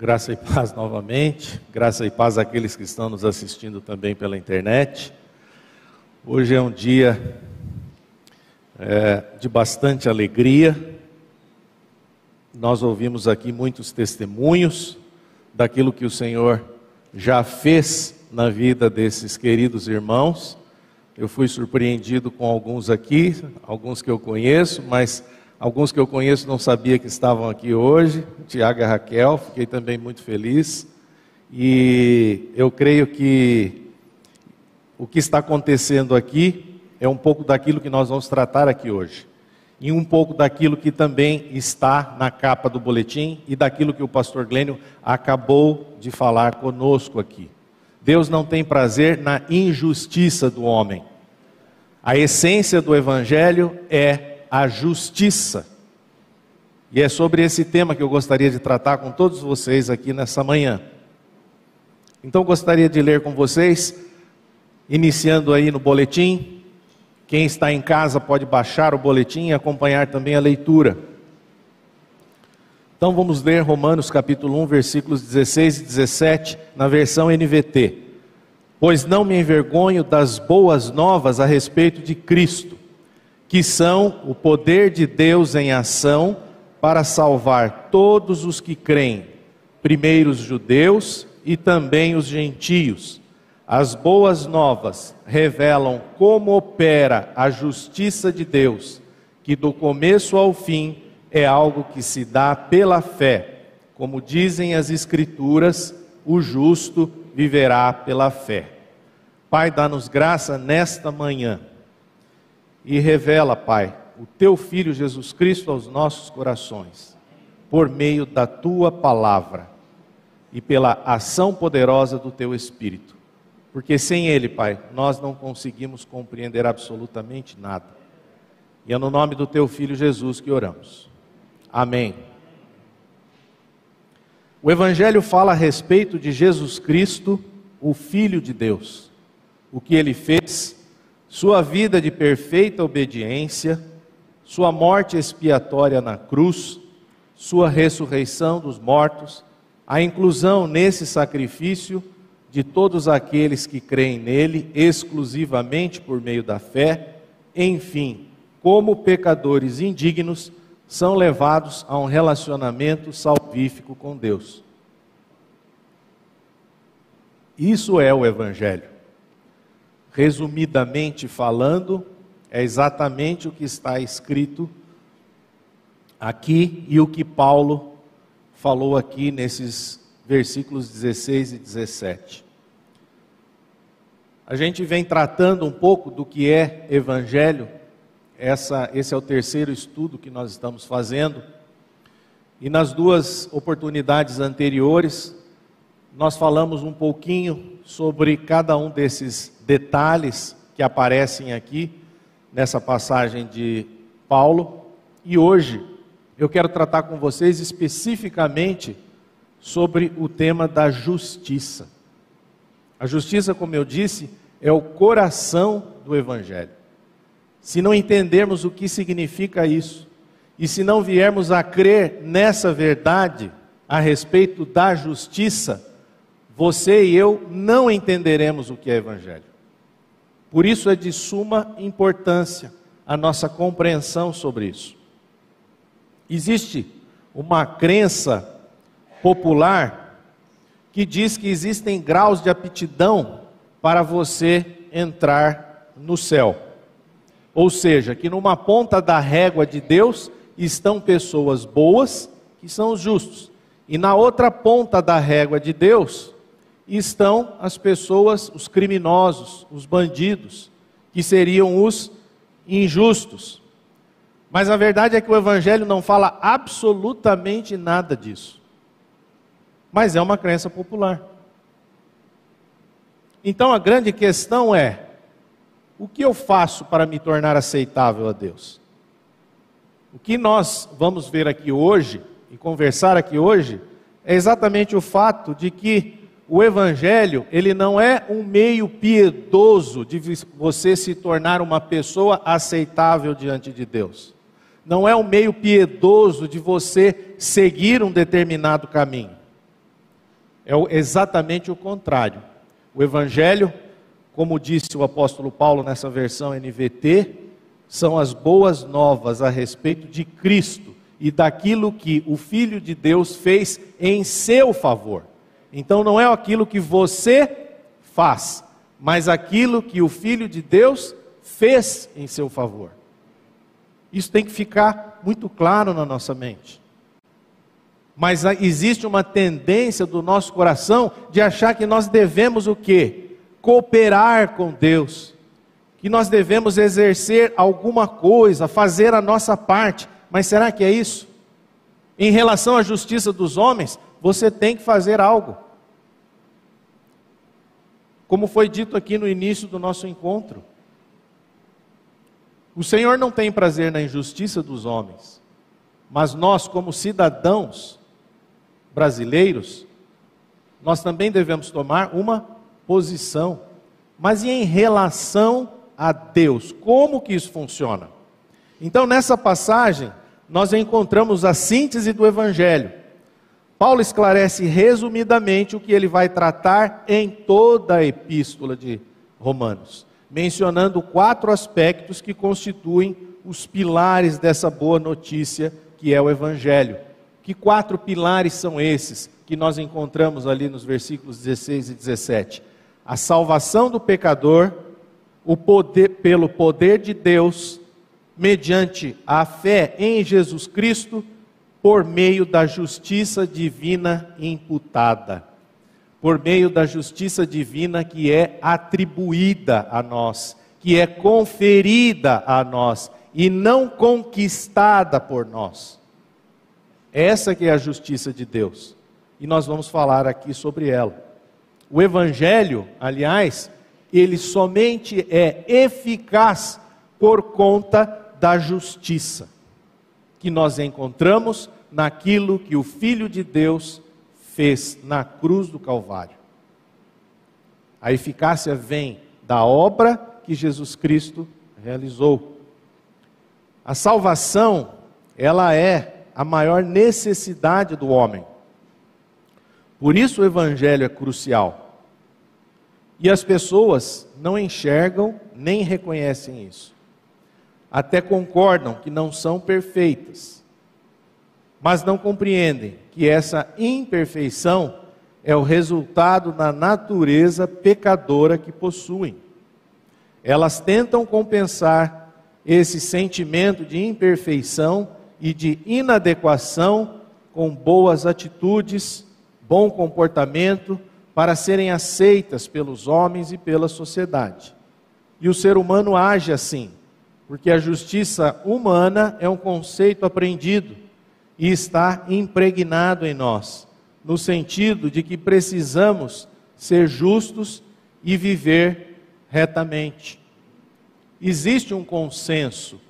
Graça e paz novamente, graça e paz àqueles que estão nos assistindo também pela internet. Hoje é um dia é, de bastante alegria. Nós ouvimos aqui muitos testemunhos daquilo que o Senhor já fez na vida desses queridos irmãos. Eu fui surpreendido com alguns aqui, alguns que eu conheço, mas Alguns que eu conheço não sabia que estavam aqui hoje, Tiago e Raquel, fiquei também muito feliz. E eu creio que o que está acontecendo aqui é um pouco daquilo que nós vamos tratar aqui hoje. E um pouco daquilo que também está na capa do boletim e daquilo que o pastor Glênio acabou de falar conosco aqui. Deus não tem prazer na injustiça do homem. A essência do evangelho é a justiça. E é sobre esse tema que eu gostaria de tratar com todos vocês aqui nessa manhã. Então gostaria de ler com vocês, iniciando aí no boletim. Quem está em casa pode baixar o boletim e acompanhar também a leitura. Então vamos ler Romanos capítulo 1, versículos 16 e 17, na versão NVT. Pois não me envergonho das boas novas a respeito de Cristo que são o poder de Deus em ação para salvar todos os que creem, primeiro os judeus e também os gentios. As boas novas revelam como opera a justiça de Deus, que do começo ao fim é algo que se dá pela fé. Como dizem as Escrituras, o justo viverá pela fé. Pai, dá-nos graça nesta manhã e revela, Pai, o teu Filho Jesus Cristo aos nossos corações, por meio da tua palavra e pela ação poderosa do teu Espírito. Porque sem Ele, Pai, nós não conseguimos compreender absolutamente nada. E é no nome do teu Filho Jesus que oramos. Amém. O Evangelho fala a respeito de Jesus Cristo, o Filho de Deus, o que ele fez sua vida de perfeita obediência, sua morte expiatória na cruz, sua ressurreição dos mortos, a inclusão nesse sacrifício de todos aqueles que creem nele exclusivamente por meio da fé, enfim, como pecadores indignos, são levados a um relacionamento salvífico com Deus. Isso é o Evangelho resumidamente falando, é exatamente o que está escrito aqui e o que Paulo falou aqui nesses versículos 16 e 17. A gente vem tratando um pouco do que é evangelho, essa, esse é o terceiro estudo que nós estamos fazendo, e nas duas oportunidades anteriores, nós falamos um pouquinho sobre cada um desses detalhes que aparecem aqui nessa passagem de Paulo. E hoje eu quero tratar com vocês especificamente sobre o tema da justiça. A justiça, como eu disse, é o coração do Evangelho. Se não entendermos o que significa isso, e se não viermos a crer nessa verdade a respeito da justiça, você e eu não entenderemos o que é Evangelho. Por isso é de suma importância a nossa compreensão sobre isso. Existe uma crença popular que diz que existem graus de aptidão para você entrar no céu. Ou seja, que numa ponta da régua de Deus estão pessoas boas, que são os justos, e na outra ponta da régua de Deus estão as pessoas, os criminosos, os bandidos, que seriam os injustos. Mas a verdade é que o Evangelho não fala absolutamente nada disso. Mas é uma crença popular. Então a grande questão é: o que eu faço para me tornar aceitável a Deus? O que nós vamos ver aqui hoje e conversar aqui hoje é exatamente o fato de que o evangelho, ele não é um meio piedoso de você se tornar uma pessoa aceitável diante de Deus. Não é um meio piedoso de você seguir um determinado caminho. é exatamente o contrário. O Evangelho, como disse o apóstolo Paulo nessa versão NVT, são as boas novas a respeito de Cristo e daquilo que o Filho de Deus fez em seu favor. Então não é aquilo que você faz, mas aquilo que o Filho de Deus fez em seu favor. Isso tem que ficar muito claro na nossa mente. Mas existe uma tendência do nosso coração de achar que nós devemos o quê? Cooperar com Deus. Que nós devemos exercer alguma coisa, fazer a nossa parte. Mas será que é isso? Em relação à justiça dos homens, você tem que fazer algo. Como foi dito aqui no início do nosso encontro. O Senhor não tem prazer na injustiça dos homens, mas nós, como cidadãos brasileiros, nós também devemos tomar uma posição. Mas e em relação a Deus? Como que isso funciona? Então, nessa passagem, nós encontramos a síntese do Evangelho. Paulo esclarece resumidamente o que ele vai tratar em toda a epístola de Romanos, mencionando quatro aspectos que constituem os pilares dessa boa notícia que é o Evangelho. Que quatro pilares são esses que nós encontramos ali nos versículos 16 e 17? A salvação do pecador, o poder pelo poder de Deus mediante a fé em Jesus Cristo, por meio da justiça divina imputada, por meio da justiça divina que é atribuída a nós, que é conferida a nós e não conquistada por nós. Essa que é a justiça de Deus. E nós vamos falar aqui sobre ela. O evangelho, aliás, ele somente é eficaz por conta da justiça que nós encontramos naquilo que o Filho de Deus fez na cruz do Calvário. A eficácia vem da obra que Jesus Cristo realizou. A salvação, ela é a maior necessidade do homem. Por isso o evangelho é crucial. E as pessoas não enxergam nem reconhecem isso até concordam que não são perfeitas, mas não compreendem que essa imperfeição é o resultado da natureza pecadora que possuem. Elas tentam compensar esse sentimento de imperfeição e de inadequação com boas atitudes, bom comportamento, para serem aceitas pelos homens e pela sociedade. E o ser humano age assim porque a justiça humana é um conceito aprendido e está impregnado em nós, no sentido de que precisamos ser justos e viver retamente. Existe um consenso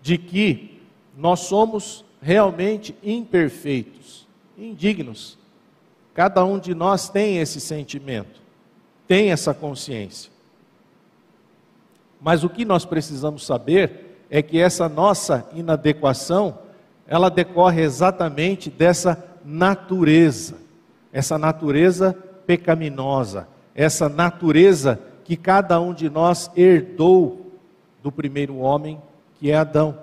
de que nós somos realmente imperfeitos, indignos. Cada um de nós tem esse sentimento, tem essa consciência. Mas o que nós precisamos saber é que essa nossa inadequação, ela decorre exatamente dessa natureza, essa natureza pecaminosa, essa natureza que cada um de nós herdou do primeiro homem, que é Adão.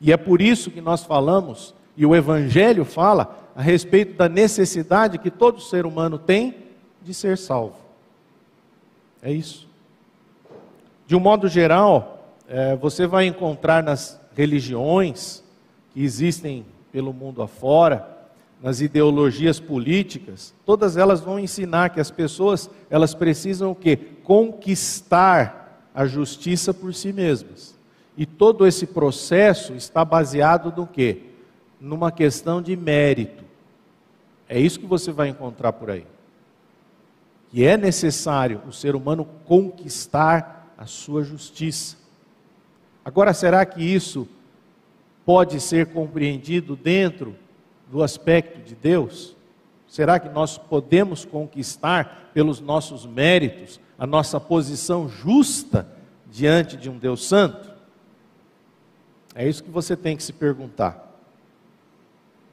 E é por isso que nós falamos, e o Evangelho fala, a respeito da necessidade que todo ser humano tem de ser salvo. É isso. De um modo geral, é, você vai encontrar nas religiões que existem pelo mundo afora, nas ideologias políticas, todas elas vão ensinar que as pessoas elas precisam o quê? Conquistar a justiça por si mesmas. E todo esse processo está baseado no quê? Numa questão de mérito. É isso que você vai encontrar por aí. Que é necessário o ser humano conquistar a sua justiça. Agora, será que isso pode ser compreendido dentro do aspecto de Deus? Será que nós podemos conquistar pelos nossos méritos a nossa posição justa diante de um Deus Santo? É isso que você tem que se perguntar.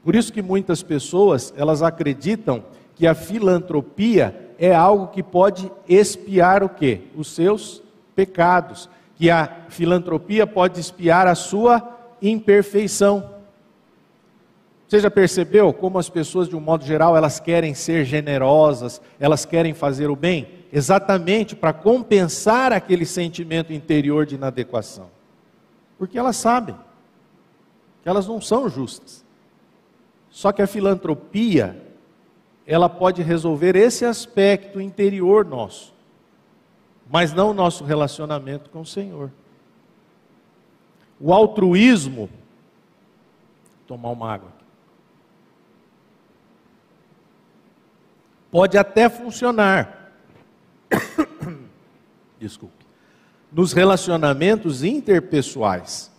Por isso que muitas pessoas, elas acreditam que a filantropia é algo que pode expiar o quê? Os seus pecados, que a filantropia pode expiar a sua imperfeição. Você já percebeu como as pessoas, de um modo geral, elas querem ser generosas, elas querem fazer o bem? Exatamente para compensar aquele sentimento interior de inadequação. Porque elas sabem que elas não são justas. Só que a filantropia, ela pode resolver esse aspecto interior nosso, mas não o nosso relacionamento com o Senhor. O altruísmo, tomar uma água pode até funcionar. Desculpe. Nos relacionamentos interpessoais,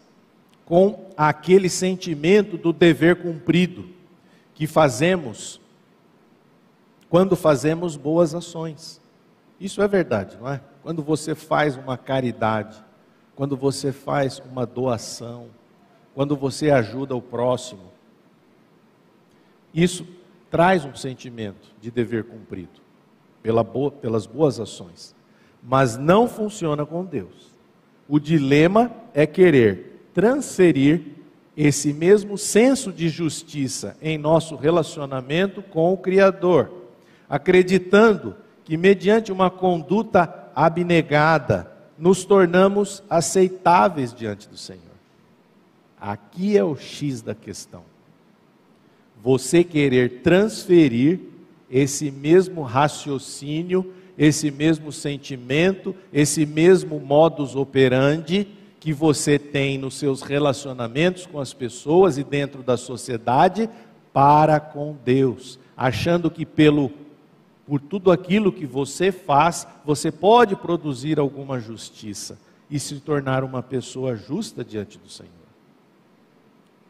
com aquele sentimento do dever cumprido que fazemos quando fazemos boas ações. Isso é verdade, não é? Quando você faz uma caridade, quando você faz uma doação, quando você ajuda o próximo. Isso traz um sentimento de dever cumprido pela boa, pelas boas ações, mas não funciona com Deus. O dilema é querer transferir esse mesmo senso de justiça em nosso relacionamento com o Criador, acreditando que, mediante uma conduta abnegada, nos tornamos aceitáveis diante do Senhor. Aqui é o X da questão você querer transferir esse mesmo raciocínio, esse mesmo sentimento, esse mesmo modus operandi que você tem nos seus relacionamentos com as pessoas e dentro da sociedade para com Deus, achando que pelo por tudo aquilo que você faz, você pode produzir alguma justiça e se tornar uma pessoa justa diante do Senhor.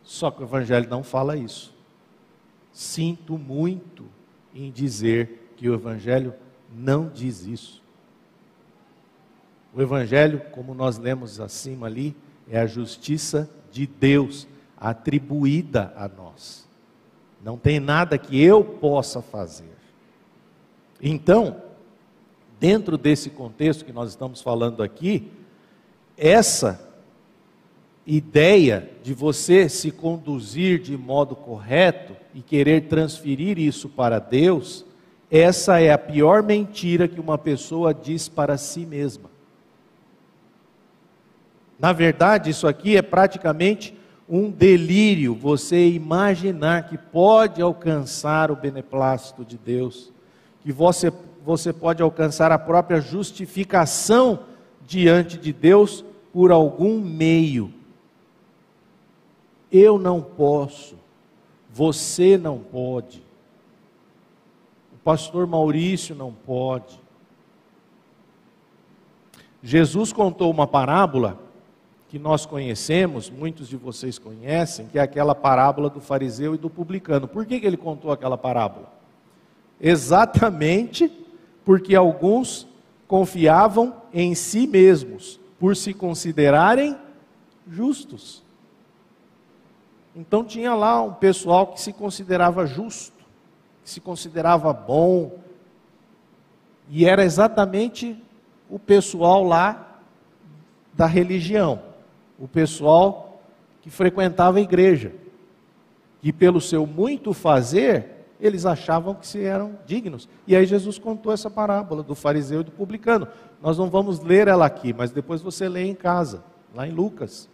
Só que o evangelho não fala isso. Sinto muito em dizer que o Evangelho não diz isso. O Evangelho, como nós lemos acima ali, é a justiça de Deus atribuída a nós. Não tem nada que eu possa fazer. Então, dentro desse contexto que nós estamos falando aqui, essa ideia de você se conduzir de modo correto e querer transferir isso para Deus, essa é a pior mentira que uma pessoa diz para si mesma. Na verdade, isso aqui é praticamente um delírio, você imaginar que pode alcançar o beneplácito de Deus, que você, você pode alcançar a própria justificação diante de Deus por algum meio. Eu não posso, você não pode. O pastor Maurício não pode. Jesus contou uma parábola que nós conhecemos, muitos de vocês conhecem, que é aquela parábola do fariseu e do publicano. Por que, que ele contou aquela parábola? Exatamente porque alguns confiavam em si mesmos, por se considerarem justos. Então tinha lá um pessoal que se considerava justo, que se considerava bom, e era exatamente o pessoal lá da religião, o pessoal que frequentava a igreja, que pelo seu muito fazer, eles achavam que se eram dignos. E aí Jesus contou essa parábola do fariseu e do publicano. Nós não vamos ler ela aqui, mas depois você lê em casa, lá em Lucas.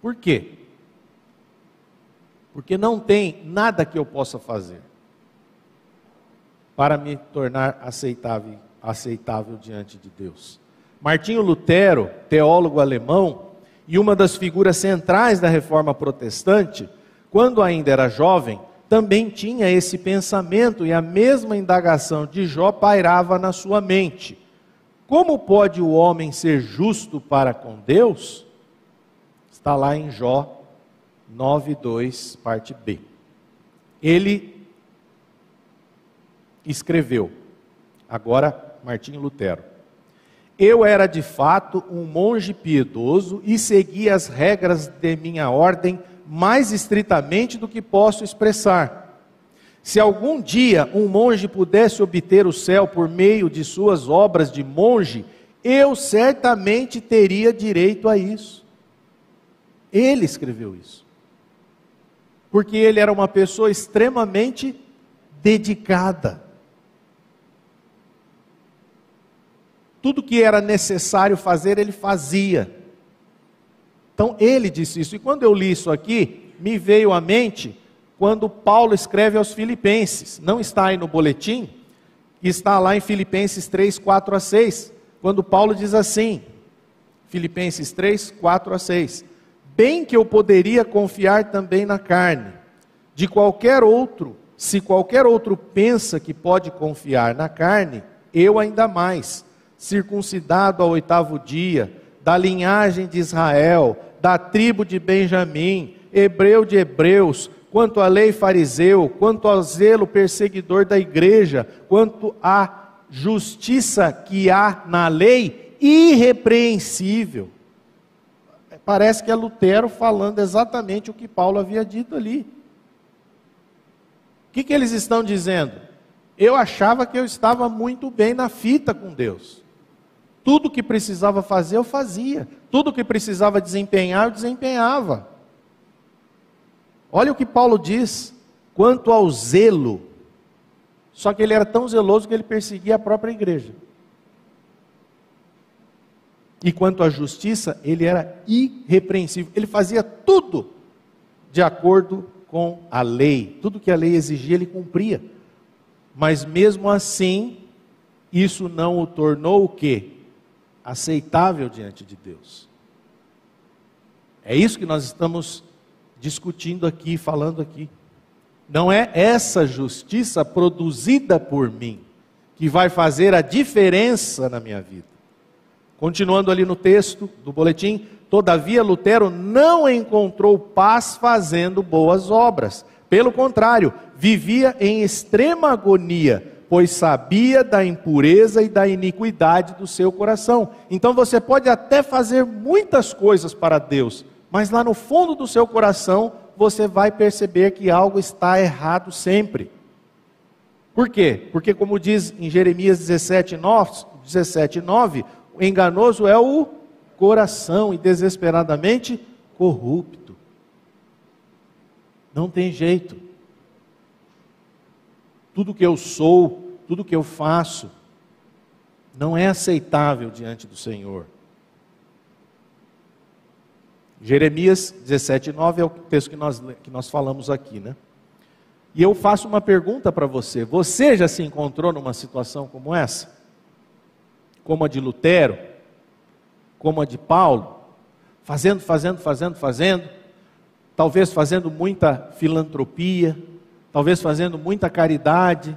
Por quê? Porque não tem nada que eu possa fazer para me tornar aceitável, aceitável diante de Deus. Martinho Lutero, teólogo alemão e uma das figuras centrais da reforma protestante, quando ainda era jovem, também tinha esse pensamento e a mesma indagação de Jó pairava na sua mente. Como pode o homem ser justo para com Deus? Está lá em Jó 9:2, parte B. Ele escreveu, agora Martinho Lutero. Eu era de fato um monge piedoso e seguia as regras de minha ordem mais estritamente do que posso expressar. Se algum dia um monge pudesse obter o céu por meio de suas obras de monge, eu certamente teria direito a isso. Ele escreveu isso. Porque ele era uma pessoa extremamente dedicada. Tudo que era necessário fazer, ele fazia. Então ele disse isso. E quando eu li isso aqui, me veio à mente quando Paulo escreve aos Filipenses. Não está aí no boletim, está lá em Filipenses 3, 4 a 6. Quando Paulo diz assim, Filipenses 3, 4 a 6. Bem que eu poderia confiar também na carne, de qualquer outro, se qualquer outro pensa que pode confiar na carne, eu ainda mais, circuncidado ao oitavo dia, da linhagem de Israel, da tribo de Benjamim, hebreu de hebreus, quanto à lei fariseu, quanto ao zelo perseguidor da igreja, quanto à justiça que há na lei, irrepreensível. Parece que é Lutero falando exatamente o que Paulo havia dito ali. O que, que eles estão dizendo? Eu achava que eu estava muito bem na fita com Deus. Tudo que precisava fazer, eu fazia. Tudo que precisava desempenhar, eu desempenhava. Olha o que Paulo diz quanto ao zelo. Só que ele era tão zeloso que ele perseguia a própria igreja. E quanto à justiça, ele era irrepreensível. Ele fazia tudo de acordo com a lei. Tudo que a lei exigia, ele cumpria. Mas mesmo assim, isso não o tornou o quê? Aceitável diante de Deus. É isso que nós estamos discutindo aqui, falando aqui. Não é essa justiça produzida por mim que vai fazer a diferença na minha vida. Continuando ali no texto do boletim, todavia Lutero não encontrou paz fazendo boas obras. Pelo contrário, vivia em extrema agonia pois sabia da impureza e da iniquidade do seu coração. Então você pode até fazer muitas coisas para Deus, mas lá no fundo do seu coração você vai perceber que algo está errado sempre. Por quê? Porque, como diz em Jeremias 17, 9, 17, 9 o enganoso é o coração e desesperadamente corrupto. Não tem jeito. Tudo que eu sou, tudo que eu faço não é aceitável diante do Senhor. Jeremias 17, 9 é o texto que nós, que nós falamos aqui, né? E eu faço uma pergunta para você: você já se encontrou numa situação como essa? Como a de Lutero? Como a de Paulo? Fazendo, fazendo, fazendo, fazendo, talvez fazendo muita filantropia, talvez fazendo muita caridade,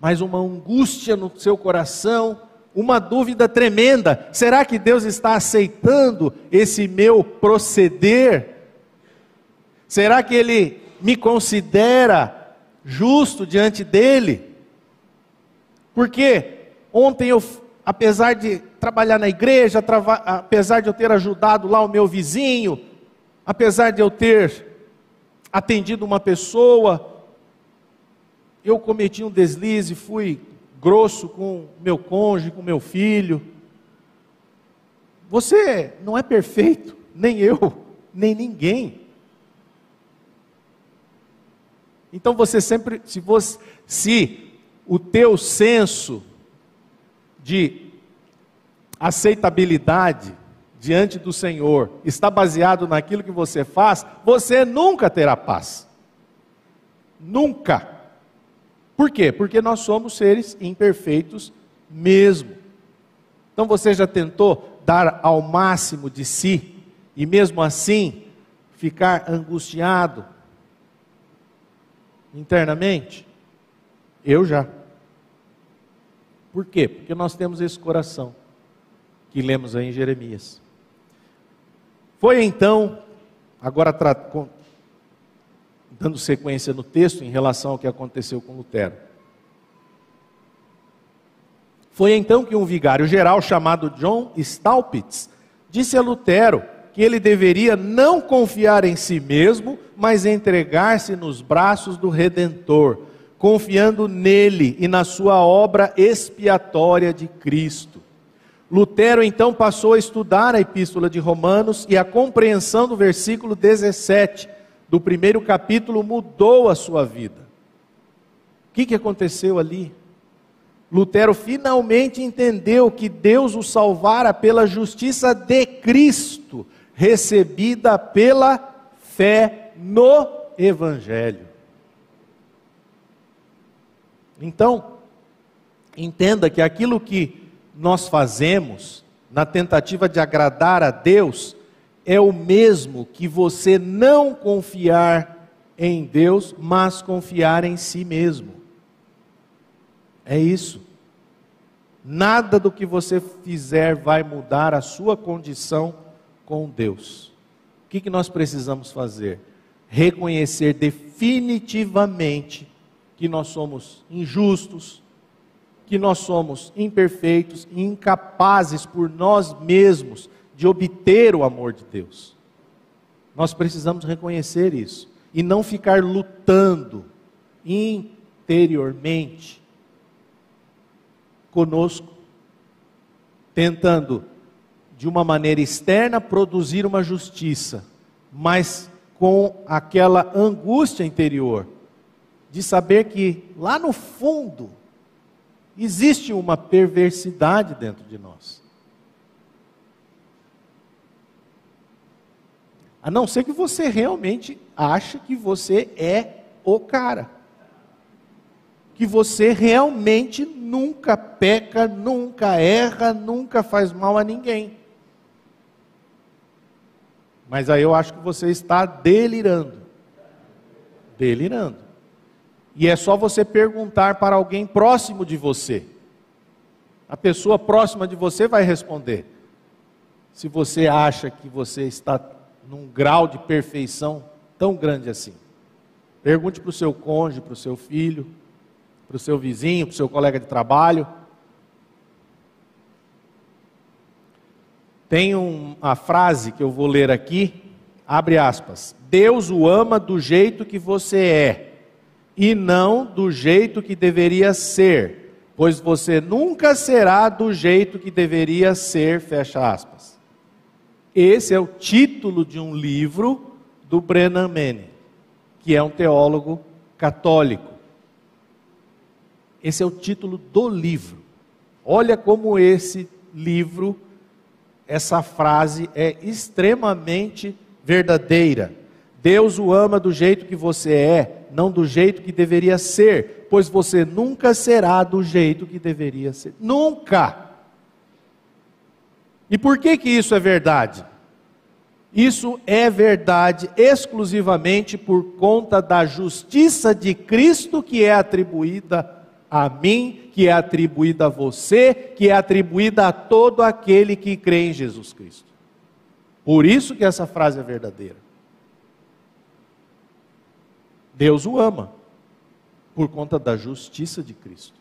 mas uma angústia no seu coração, uma dúvida tremenda: será que Deus está aceitando esse meu proceder? Será que Ele me considera justo diante dEle? Porque ontem eu, apesar de trabalhar na igreja, apesar de eu ter ajudado lá o meu vizinho, apesar de eu ter atendido uma pessoa, eu cometi um deslize, fui grosso com meu cônjuge, com meu filho. Você não é perfeito, nem eu, nem ninguém. Então você sempre, se você, se o teu senso de aceitabilidade diante do Senhor está baseado naquilo que você faz, você nunca terá paz. Nunca. Por quê? Porque nós somos seres imperfeitos mesmo. Então você já tentou dar ao máximo de si e mesmo assim ficar angustiado internamente? Eu já. Por quê? Porque nós temos esse coração que lemos aí em Jeremias. Foi então, agora dando sequência no texto em relação ao que aconteceu com Lutero. Foi então que um vigário geral chamado John Staupitz disse a Lutero que ele deveria não confiar em si mesmo, mas entregar-se nos braços do Redentor, confiando nele e na sua obra expiatória de Cristo. Lutero então passou a estudar a epístola de Romanos e a compreensão do versículo 17 do primeiro capítulo mudou a sua vida. O que, que aconteceu ali? Lutero finalmente entendeu que Deus o salvara pela justiça de Cristo, recebida pela fé no Evangelho. Então, entenda que aquilo que nós fazemos na tentativa de agradar a Deus é o mesmo que você não confiar em Deus, mas confiar em si mesmo. É isso. Nada do que você fizer vai mudar a sua condição com Deus. O que, que nós precisamos fazer? Reconhecer definitivamente que nós somos injustos, que nós somos imperfeitos e incapazes por nós mesmos de obter o amor de Deus. Nós precisamos reconhecer isso e não ficar lutando interiormente conosco, tentando de uma maneira externa produzir uma justiça, mas com aquela angústia interior de saber que lá no fundo existe uma perversidade dentro de nós. A não ser que você realmente ache que você é o cara. Que você realmente nunca peca, nunca erra, nunca faz mal a ninguém. Mas aí eu acho que você está delirando. Delirando. E é só você perguntar para alguém próximo de você. A pessoa próxima de você vai responder. Se você acha que você está num grau de perfeição tão grande assim. Pergunte para o seu cônjuge, para o seu filho, para o seu vizinho, para o seu colega de trabalho. Tem uma frase que eu vou ler aqui, abre aspas. Deus o ama do jeito que você é e não do jeito que deveria ser, pois você nunca será do jeito que deveria ser, fecha aspas. Esse é o título de um livro do Brennan Manning, que é um teólogo católico. Esse é o título do livro. Olha como esse livro, essa frase é extremamente verdadeira. Deus o ama do jeito que você é, não do jeito que deveria ser, pois você nunca será do jeito que deveria ser. Nunca! E por que que isso é verdade? Isso é verdade exclusivamente por conta da justiça de Cristo que é atribuída a mim, que é atribuída a você, que é atribuída a todo aquele que crê em Jesus Cristo. Por isso que essa frase é verdadeira. Deus o ama por conta da justiça de Cristo,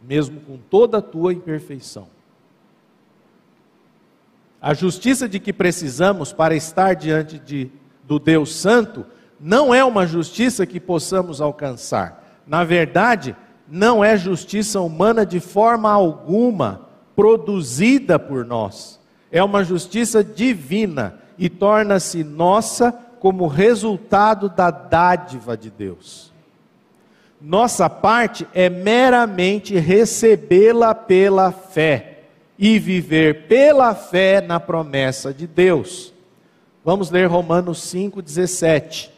mesmo com toda a tua imperfeição. A justiça de que precisamos para estar diante de, do Deus Santo não é uma justiça que possamos alcançar. Na verdade, não é justiça humana de forma alguma produzida por nós. É uma justiça divina e torna-se nossa como resultado da dádiva de Deus. Nossa parte é meramente recebê-la pela fé e viver pela fé na promessa de Deus. Vamos ler Romanos 5,17.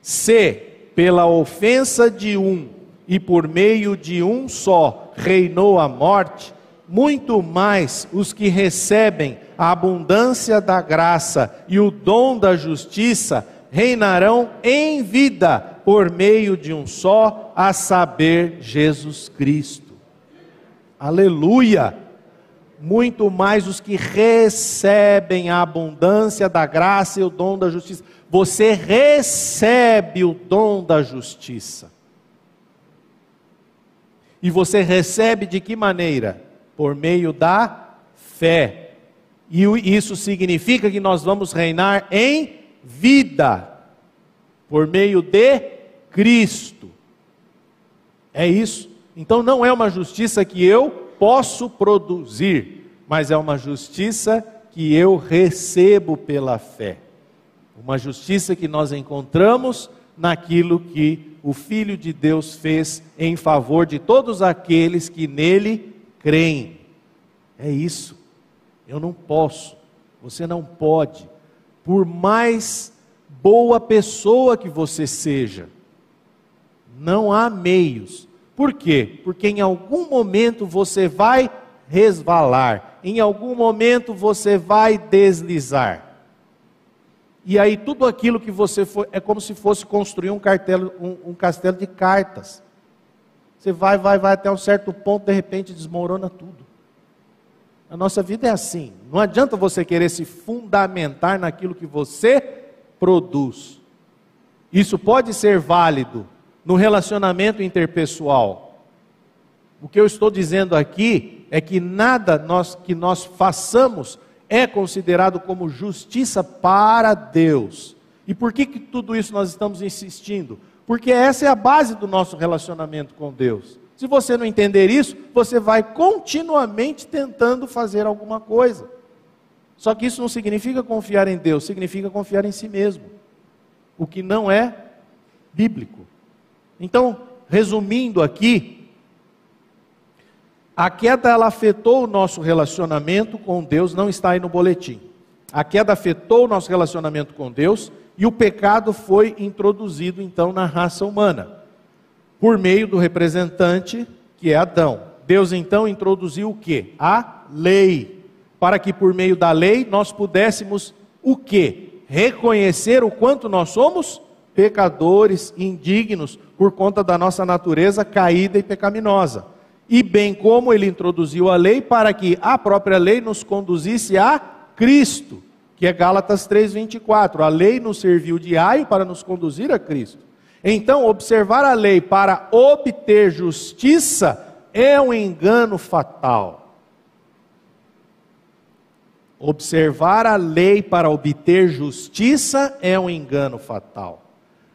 Se pela ofensa de um e por meio de um só reinou a morte, muito mais os que recebem a abundância da graça e o dom da justiça reinarão em vida por meio de um só, a saber, Jesus Cristo. Aleluia! Muito mais os que recebem a abundância da graça e o dom da justiça. Você recebe o dom da justiça. E você recebe de que maneira? Por meio da fé. E isso significa que nós vamos reinar em vida, por meio de Cristo. É isso. Então não é uma justiça que eu posso produzir, mas é uma justiça que eu recebo pela fé. Uma justiça que nós encontramos naquilo que o Filho de Deus fez em favor de todos aqueles que nele creem. É isso. Eu não posso, você não pode, por mais boa pessoa que você seja, não há meios. Por quê? Porque em algum momento você vai resvalar, em algum momento você vai deslizar. E aí tudo aquilo que você for, é como se fosse construir um, cartelo, um, um castelo de cartas. Você vai, vai, vai até um certo ponto, de repente desmorona tudo. A nossa vida é assim. Não adianta você querer se fundamentar naquilo que você produz. Isso pode ser válido no relacionamento interpessoal. O que eu estou dizendo aqui é que nada nós, que nós façamos é considerado como justiça para Deus. E por que, que tudo isso nós estamos insistindo? Porque essa é a base do nosso relacionamento com Deus. Se você não entender isso, você vai continuamente tentando fazer alguma coisa. Só que isso não significa confiar em Deus, significa confiar em si mesmo. O que não é bíblico. Então, resumindo aqui, a queda ela afetou o nosso relacionamento com Deus, não está aí no boletim. A queda afetou o nosso relacionamento com Deus e o pecado foi introduzido então na raça humana por meio do representante que é Adão. Deus então introduziu o que? A lei, para que por meio da lei nós pudéssemos o que? Reconhecer o quanto nós somos pecadores, indignos por conta da nossa natureza caída e pecaminosa. E bem como ele introduziu a lei para que a própria lei nos conduzisse a Cristo, que é Gálatas 3:24. A lei nos serviu de aio para nos conduzir a Cristo. Então, observar a lei para obter justiça é um engano fatal. Observar a lei para obter justiça é um engano fatal.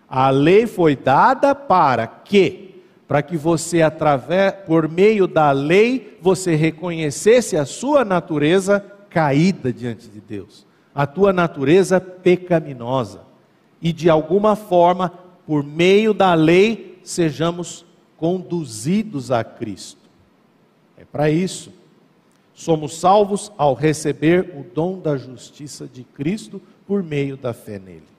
A lei foi dada para que, para que você através por meio da lei você reconhecesse a sua natureza caída diante de Deus, a tua natureza pecaminosa e de alguma forma por meio da lei, sejamos conduzidos a Cristo. É para isso. Somos salvos ao receber o dom da justiça de Cristo por meio da fé nele.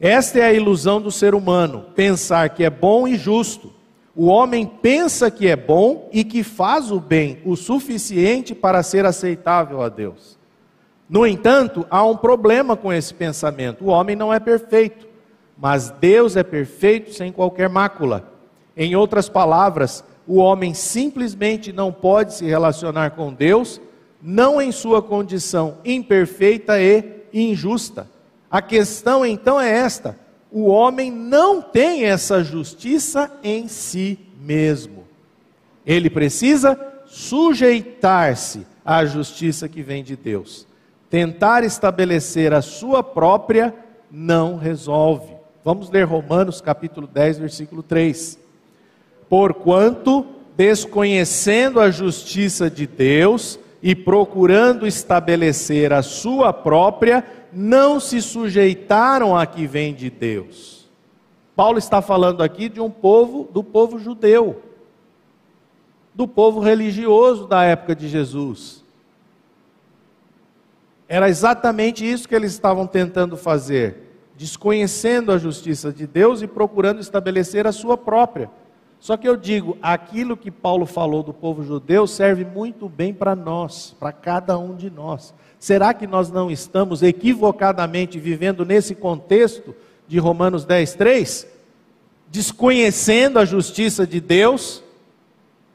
Esta é a ilusão do ser humano, pensar que é bom e justo. O homem pensa que é bom e que faz o bem o suficiente para ser aceitável a Deus. No entanto, há um problema com esse pensamento: o homem não é perfeito mas Deus é perfeito sem qualquer mácula. Em outras palavras, o homem simplesmente não pode se relacionar com Deus, não em sua condição imperfeita e injusta. A questão então é esta: o homem não tem essa justiça em si mesmo. Ele precisa sujeitar-se à justiça que vem de Deus. Tentar estabelecer a sua própria não resolve. Vamos ler Romanos capítulo 10, versículo 3. Porquanto, desconhecendo a justiça de Deus e procurando estabelecer a sua própria, não se sujeitaram a que vem de Deus. Paulo está falando aqui de um povo, do povo judeu, do povo religioso da época de Jesus. Era exatamente isso que eles estavam tentando fazer desconhecendo a justiça de Deus e procurando estabelecer a sua própria. Só que eu digo, aquilo que Paulo falou do povo judeu serve muito bem para nós, para cada um de nós. Será que nós não estamos equivocadamente vivendo nesse contexto de Romanos 10, 3? Desconhecendo a justiça de Deus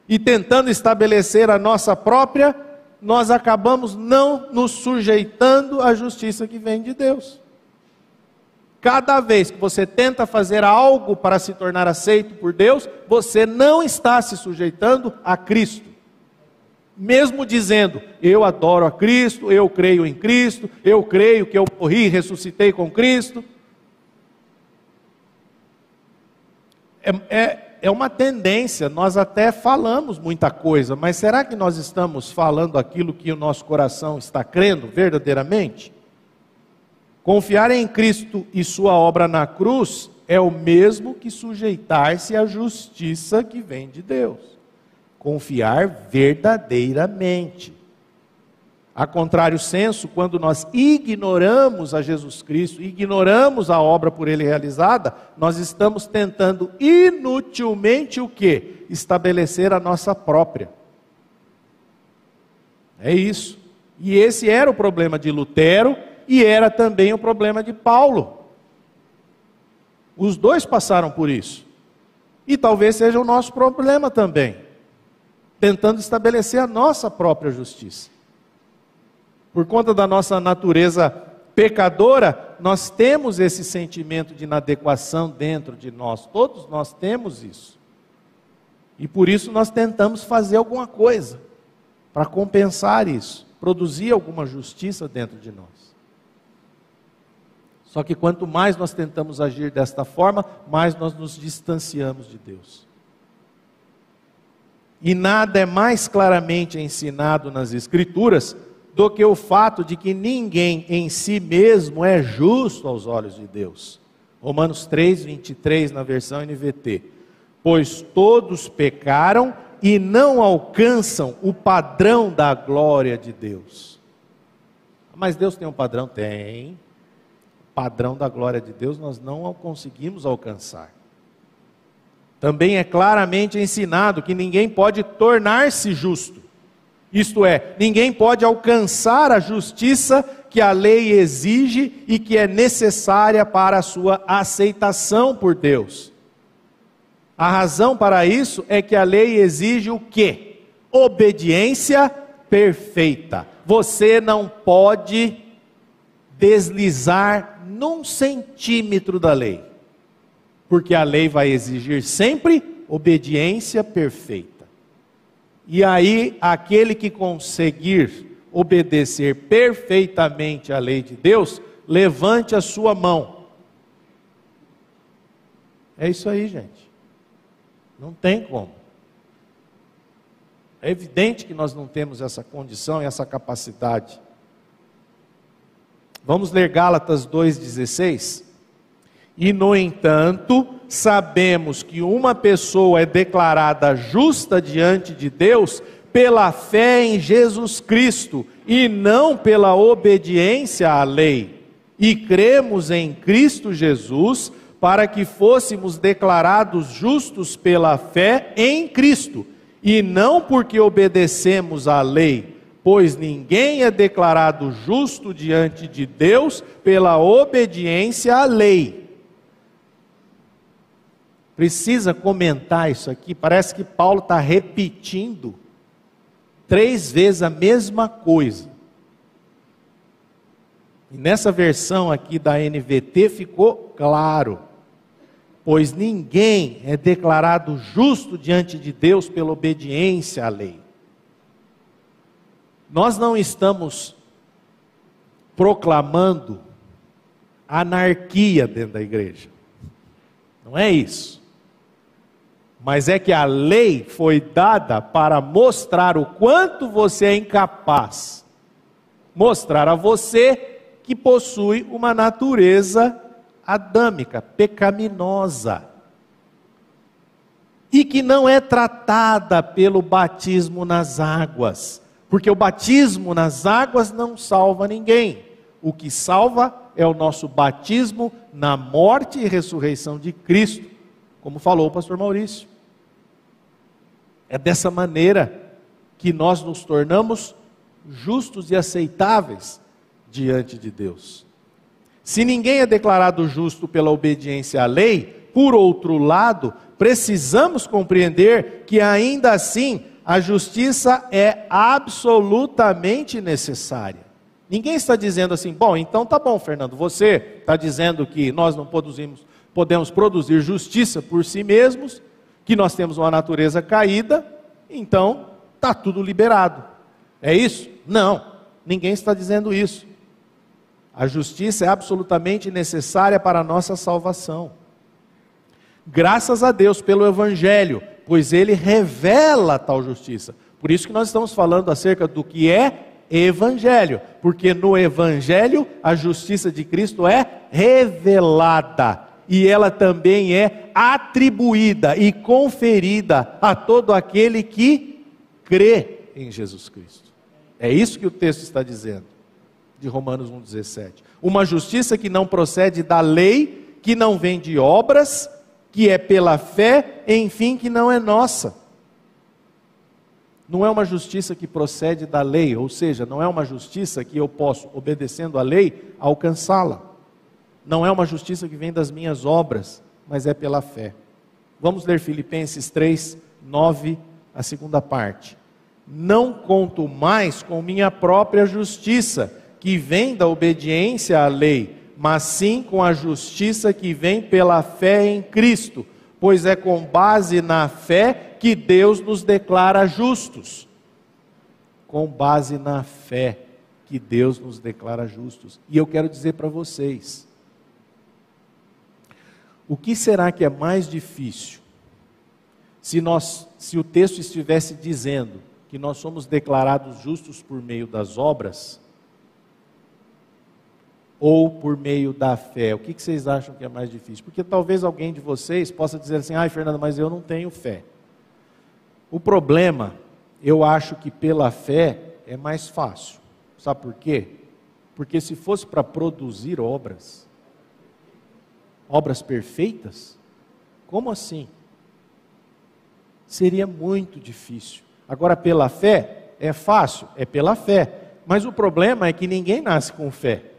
e tentando estabelecer a nossa própria, nós acabamos não nos sujeitando à justiça que vem de Deus. Cada vez que você tenta fazer algo para se tornar aceito por Deus, você não está se sujeitando a Cristo. Mesmo dizendo, eu adoro a Cristo, eu creio em Cristo, eu creio que eu morri e ressuscitei com Cristo. É, é, é uma tendência, nós até falamos muita coisa, mas será que nós estamos falando aquilo que o nosso coração está crendo verdadeiramente? Confiar em Cristo e Sua obra na cruz é o mesmo que sujeitar-se à justiça que vem de Deus. Confiar verdadeiramente. A contrário senso, quando nós ignoramos a Jesus Cristo, ignoramos a obra por ele realizada, nós estamos tentando inutilmente o que? Estabelecer a nossa própria. É isso. E esse era o problema de Lutero e era também o problema de Paulo. Os dois passaram por isso. E talvez seja o nosso problema também, tentando estabelecer a nossa própria justiça. Por conta da nossa natureza pecadora, nós temos esse sentimento de inadequação dentro de nós, todos nós temos isso. E por isso nós tentamos fazer alguma coisa para compensar isso, produzir alguma justiça dentro de nós. Só que quanto mais nós tentamos agir desta forma, mais nós nos distanciamos de Deus. E nada é mais claramente ensinado nas Escrituras do que o fato de que ninguém em si mesmo é justo aos olhos de Deus. Romanos 3, 23, na versão NVT. Pois todos pecaram e não alcançam o padrão da glória de Deus. Mas Deus tem um padrão? Tem padrão da glória de Deus nós não conseguimos alcançar. Também é claramente ensinado que ninguém pode tornar-se justo. Isto é, ninguém pode alcançar a justiça que a lei exige e que é necessária para a sua aceitação por Deus. A razão para isso é que a lei exige o quê? Obediência perfeita. Você não pode deslizar num centímetro da lei, porque a lei vai exigir sempre obediência perfeita. E aí, aquele que conseguir obedecer perfeitamente à lei de Deus, levante a sua mão. É isso aí, gente. Não tem como. É evidente que nós não temos essa condição e essa capacidade. Vamos ler Gálatas 2,16? E, no entanto, sabemos que uma pessoa é declarada justa diante de Deus pela fé em Jesus Cristo e não pela obediência à lei. E cremos em Cristo Jesus para que fôssemos declarados justos pela fé em Cristo, e não porque obedecemos à lei pois ninguém é declarado justo diante de Deus pela obediência à lei. Precisa comentar isso aqui, parece que Paulo está repetindo três vezes a mesma coisa. E nessa versão aqui da NVT ficou claro, pois ninguém é declarado justo diante de Deus pela obediência à lei. Nós não estamos proclamando anarquia dentro da igreja. Não é isso. Mas é que a lei foi dada para mostrar o quanto você é incapaz. Mostrar a você que possui uma natureza adâmica, pecaminosa. E que não é tratada pelo batismo nas águas porque o batismo nas águas não salva ninguém. O que salva é o nosso batismo na morte e ressurreição de Cristo, como falou o pastor Maurício. É dessa maneira que nós nos tornamos justos e aceitáveis diante de Deus. Se ninguém é declarado justo pela obediência à lei, por outro lado, precisamos compreender que ainda assim a justiça é absolutamente necessária. Ninguém está dizendo assim, bom, então tá bom, Fernando, você está dizendo que nós não produzimos, podemos produzir justiça por si mesmos, que nós temos uma natureza caída, então está tudo liberado. É isso? Não, ninguém está dizendo isso. A justiça é absolutamente necessária para a nossa salvação. Graças a Deus pelo Evangelho, pois ele revela tal justiça. Por isso que nós estamos falando acerca do que é Evangelho, porque no Evangelho a justiça de Cristo é revelada e ela também é atribuída e conferida a todo aquele que crê em Jesus Cristo. É isso que o texto está dizendo, de Romanos 1,17. Uma justiça que não procede da lei, que não vem de obras, que é pela fé, enfim, que não é nossa. Não é uma justiça que procede da lei, ou seja, não é uma justiça que eu posso, obedecendo a lei, alcançá-la. Não é uma justiça que vem das minhas obras, mas é pela fé. Vamos ler Filipenses 3, 9, a segunda parte. Não conto mais com minha própria justiça, que vem da obediência à lei, mas sim com a justiça que vem pela fé em Cristo, pois é com base na fé que Deus nos declara justos. Com base na fé que Deus nos declara justos. E eu quero dizer para vocês, o que será que é mais difícil? Se, nós, se o texto estivesse dizendo que nós somos declarados justos por meio das obras, ou por meio da fé? O que vocês acham que é mais difícil? Porque talvez alguém de vocês possa dizer assim: ai, Fernando, mas eu não tenho fé. O problema, eu acho que pela fé é mais fácil. Sabe por quê? Porque se fosse para produzir obras, obras perfeitas? Como assim? Seria muito difícil. Agora, pela fé, é fácil? É pela fé. Mas o problema é que ninguém nasce com fé.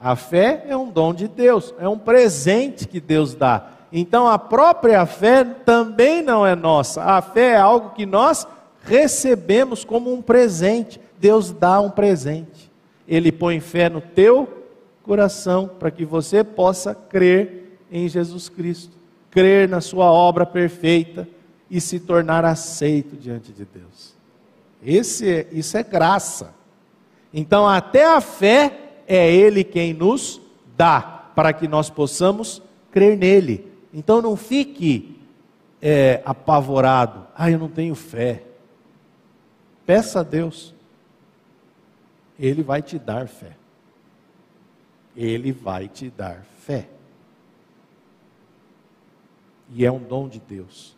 A fé é um dom de Deus, é um presente que Deus dá. Então a própria fé também não é nossa. A fé é algo que nós recebemos como um presente. Deus dá um presente. Ele põe fé no teu coração para que você possa crer em Jesus Cristo, crer na sua obra perfeita e se tornar aceito diante de Deus. Esse, é, isso é graça. Então, até a fé é Ele quem nos dá, para que nós possamos crer nele. Então, não fique é, apavorado. Ah, eu não tenho fé. Peça a Deus, Ele vai te dar fé. Ele vai te dar fé. E é um dom de Deus.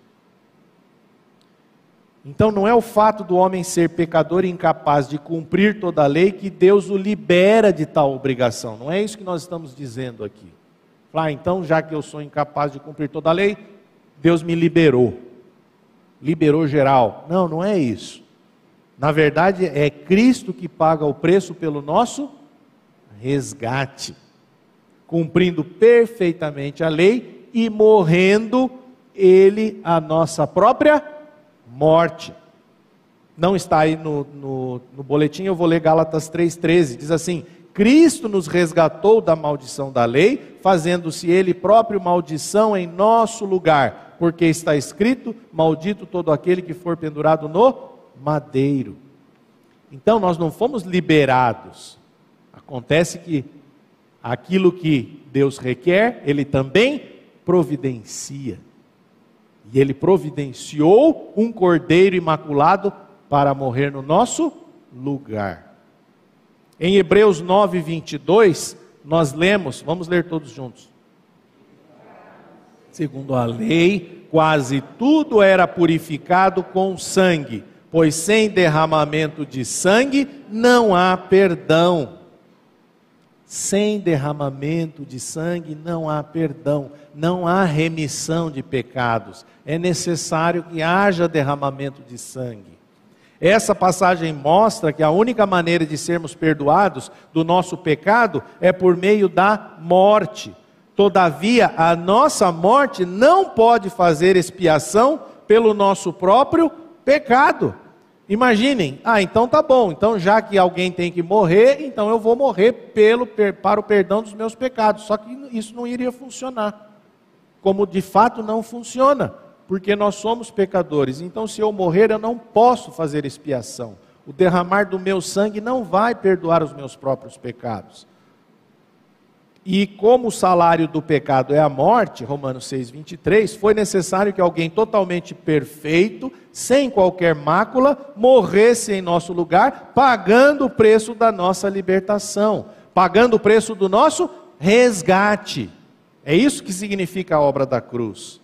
Então não é o fato do homem ser pecador e incapaz de cumprir toda a lei que Deus o libera de tal obrigação. Não é isso que nós estamos dizendo aqui. Ah, então já que eu sou incapaz de cumprir toda a lei, Deus me liberou. Liberou geral. Não, não é isso. Na verdade, é Cristo que paga o preço pelo nosso resgate, cumprindo perfeitamente a lei e morrendo ele a nossa própria morte. Não está aí no, no, no boletim, eu vou ler Gálatas 3,13. Diz assim: Cristo nos resgatou da maldição da lei, fazendo-se Ele próprio maldição em nosso lugar, porque está escrito: Maldito todo aquele que for pendurado no madeiro. Então nós não fomos liberados, Acontece que aquilo que Deus requer, Ele também providencia. E Ele providenciou um cordeiro imaculado para morrer no nosso lugar. Em Hebreus 9, 22, nós lemos, vamos ler todos juntos. Segundo a lei, quase tudo era purificado com sangue, pois sem derramamento de sangue não há perdão. Sem derramamento de sangue não há perdão, não há remissão de pecados. É necessário que haja derramamento de sangue. Essa passagem mostra que a única maneira de sermos perdoados do nosso pecado é por meio da morte. Todavia, a nossa morte não pode fazer expiação pelo nosso próprio pecado. Imaginem, ah, então tá bom, então já que alguém tem que morrer, então eu vou morrer pelo, para o perdão dos meus pecados. Só que isso não iria funcionar. Como de fato não funciona, porque nós somos pecadores. Então, se eu morrer, eu não posso fazer expiação. O derramar do meu sangue não vai perdoar os meus próprios pecados. E como o salário do pecado é a morte, Romanos 6, 23, foi necessário que alguém totalmente perfeito, sem qualquer mácula, morresse em nosso lugar, pagando o preço da nossa libertação, pagando o preço do nosso resgate. É isso que significa a obra da cruz.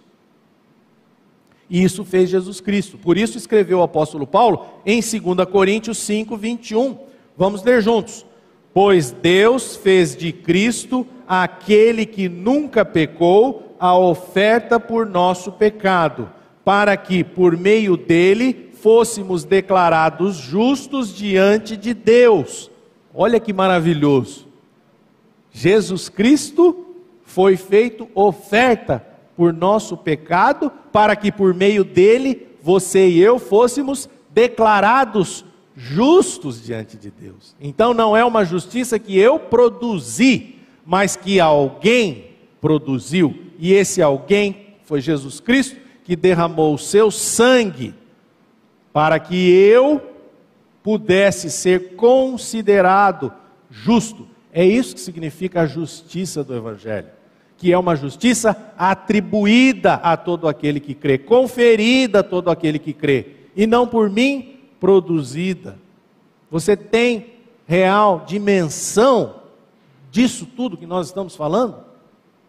E isso fez Jesus Cristo. Por isso escreveu o apóstolo Paulo em 2 Coríntios 5, 21. Vamos ler juntos. Pois Deus fez de Cristo aquele que nunca pecou a oferta por nosso pecado, para que por meio dele fôssemos declarados justos diante de Deus. Olha que maravilhoso. Jesus Cristo foi feito oferta por nosso pecado, para que por meio dele você e eu fôssemos declarados justos diante de Deus. Então não é uma justiça que eu produzi, mas que alguém produziu. E esse alguém foi Jesus Cristo que derramou o seu sangue para que eu pudesse ser considerado justo. É isso que significa a justiça do Evangelho, que é uma justiça atribuída a todo aquele que crê, conferida a todo aquele que crê, e não por mim, produzida. Você tem real dimensão disso tudo que nós estamos falando?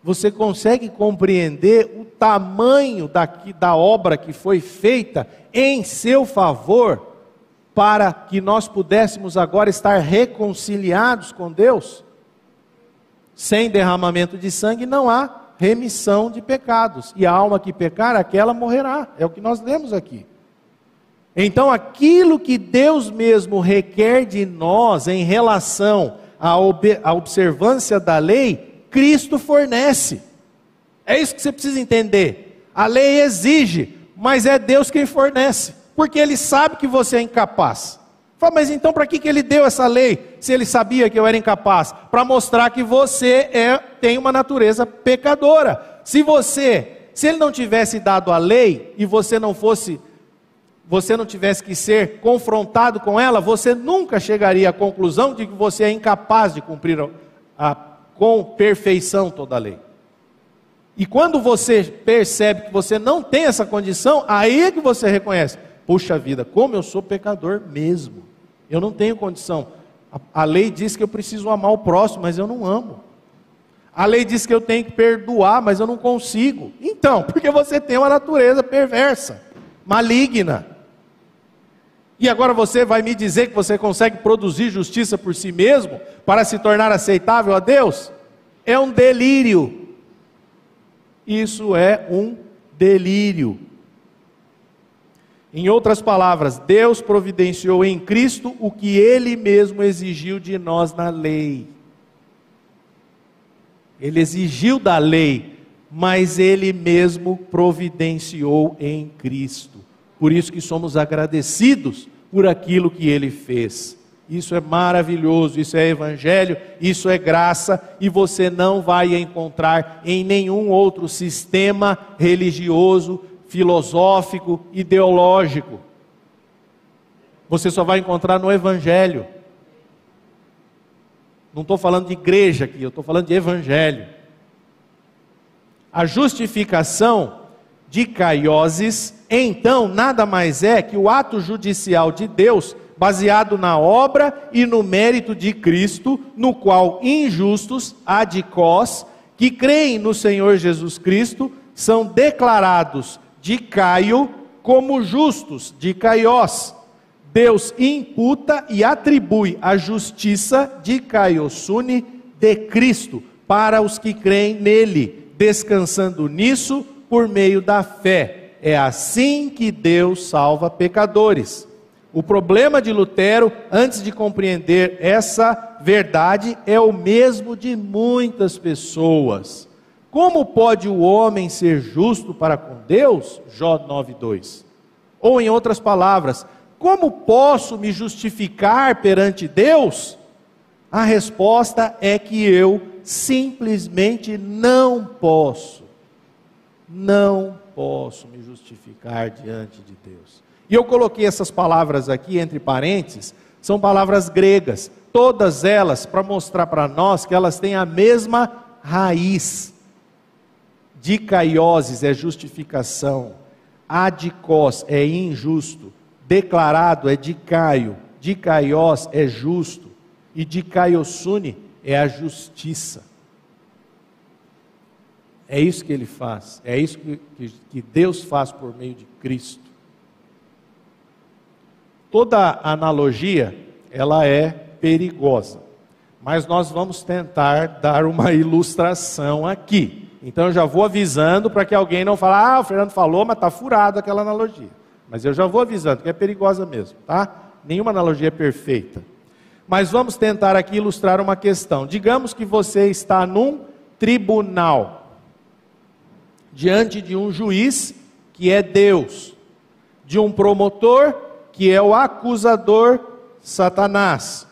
Você consegue compreender o tamanho daqui, da obra que foi feita em seu favor, para que nós pudéssemos agora estar reconciliados com Deus? Sem derramamento de sangue não há remissão de pecados, e a alma que pecar, aquela morrerá. É o que nós lemos aqui. Então, aquilo que Deus mesmo requer de nós em relação à, observância da lei, Cristo fornece. É isso que você precisa entender. A lei exige, mas é Deus quem fornece, porque Ele sabe que você é incapaz. Fala, mas então para que, que Ele deu essa lei, se Ele sabia que eu era incapaz? Para mostrar que você é, tem uma natureza pecadora. Se você, se Ele não tivesse dado a lei e você não fosse você não tivesse que ser confrontado com ela, você nunca chegaria à conclusão de que você é incapaz de cumprir a, a, com perfeição toda a lei. E quando você percebe que você não tem essa condição, aí é que você reconhece: puxa vida, como eu sou pecador mesmo. Eu não tenho condição. A, a lei diz que eu preciso amar o próximo, mas eu não amo. A lei diz que eu tenho que perdoar, mas eu não consigo. Então, porque você tem uma natureza perversa, maligna. E agora você vai me dizer que você consegue produzir justiça por si mesmo para se tornar aceitável a Deus? É um delírio. Isso é um delírio. Em outras palavras, Deus providenciou em Cristo o que Ele mesmo exigiu de nós na lei. Ele exigiu da lei, mas Ele mesmo providenciou em Cristo. Por isso que somos agradecidos por aquilo que ele fez. Isso é maravilhoso, isso é evangelho, isso é graça, e você não vai encontrar em nenhum outro sistema religioso, filosófico, ideológico. Você só vai encontrar no evangelho. Não estou falando de igreja aqui, eu estou falando de evangelho. A justificação de Caioses, então nada mais é que o ato judicial de Deus, baseado na obra e no mérito de Cristo, no qual injustos, adicós, que creem no Senhor Jesus Cristo, são declarados de Caio como justos, de Caiós. Deus imputa e atribui a justiça de Caiosune de Cristo para os que creem nele, descansando nisso por meio da fé. É assim que Deus salva pecadores. O problema de Lutero, antes de compreender essa verdade, é o mesmo de muitas pessoas. Como pode o homem ser justo para com Deus? Jó 9:2. Ou em outras palavras, como posso me justificar perante Deus? A resposta é que eu simplesmente não posso não posso me justificar diante de Deus. E eu coloquei essas palavras aqui entre parênteses São palavras gregas, todas elas para mostrar para nós que elas têm a mesma raiz. Dicaioses é justificação, adicós é injusto, declarado é dicaio, dicaiós é justo, e dicaiosune é a justiça. É isso que ele faz, é isso que, que, Deus faz por meio de Cristo. Toda analogia, ela é perigosa, mas nós vamos tentar dar uma ilustração aqui. Então eu já vou avisando para que alguém não fale, ah, o Fernando falou, mas está furado aquela analogia. Mas eu já vou avisando que é perigosa mesmo, tá? Nenhuma analogia é perfeita. Mas vamos tentar aqui ilustrar uma questão. Digamos que você está num tribunal diante de um juiz que é Deus, de um promotor que é o acusador Satanás,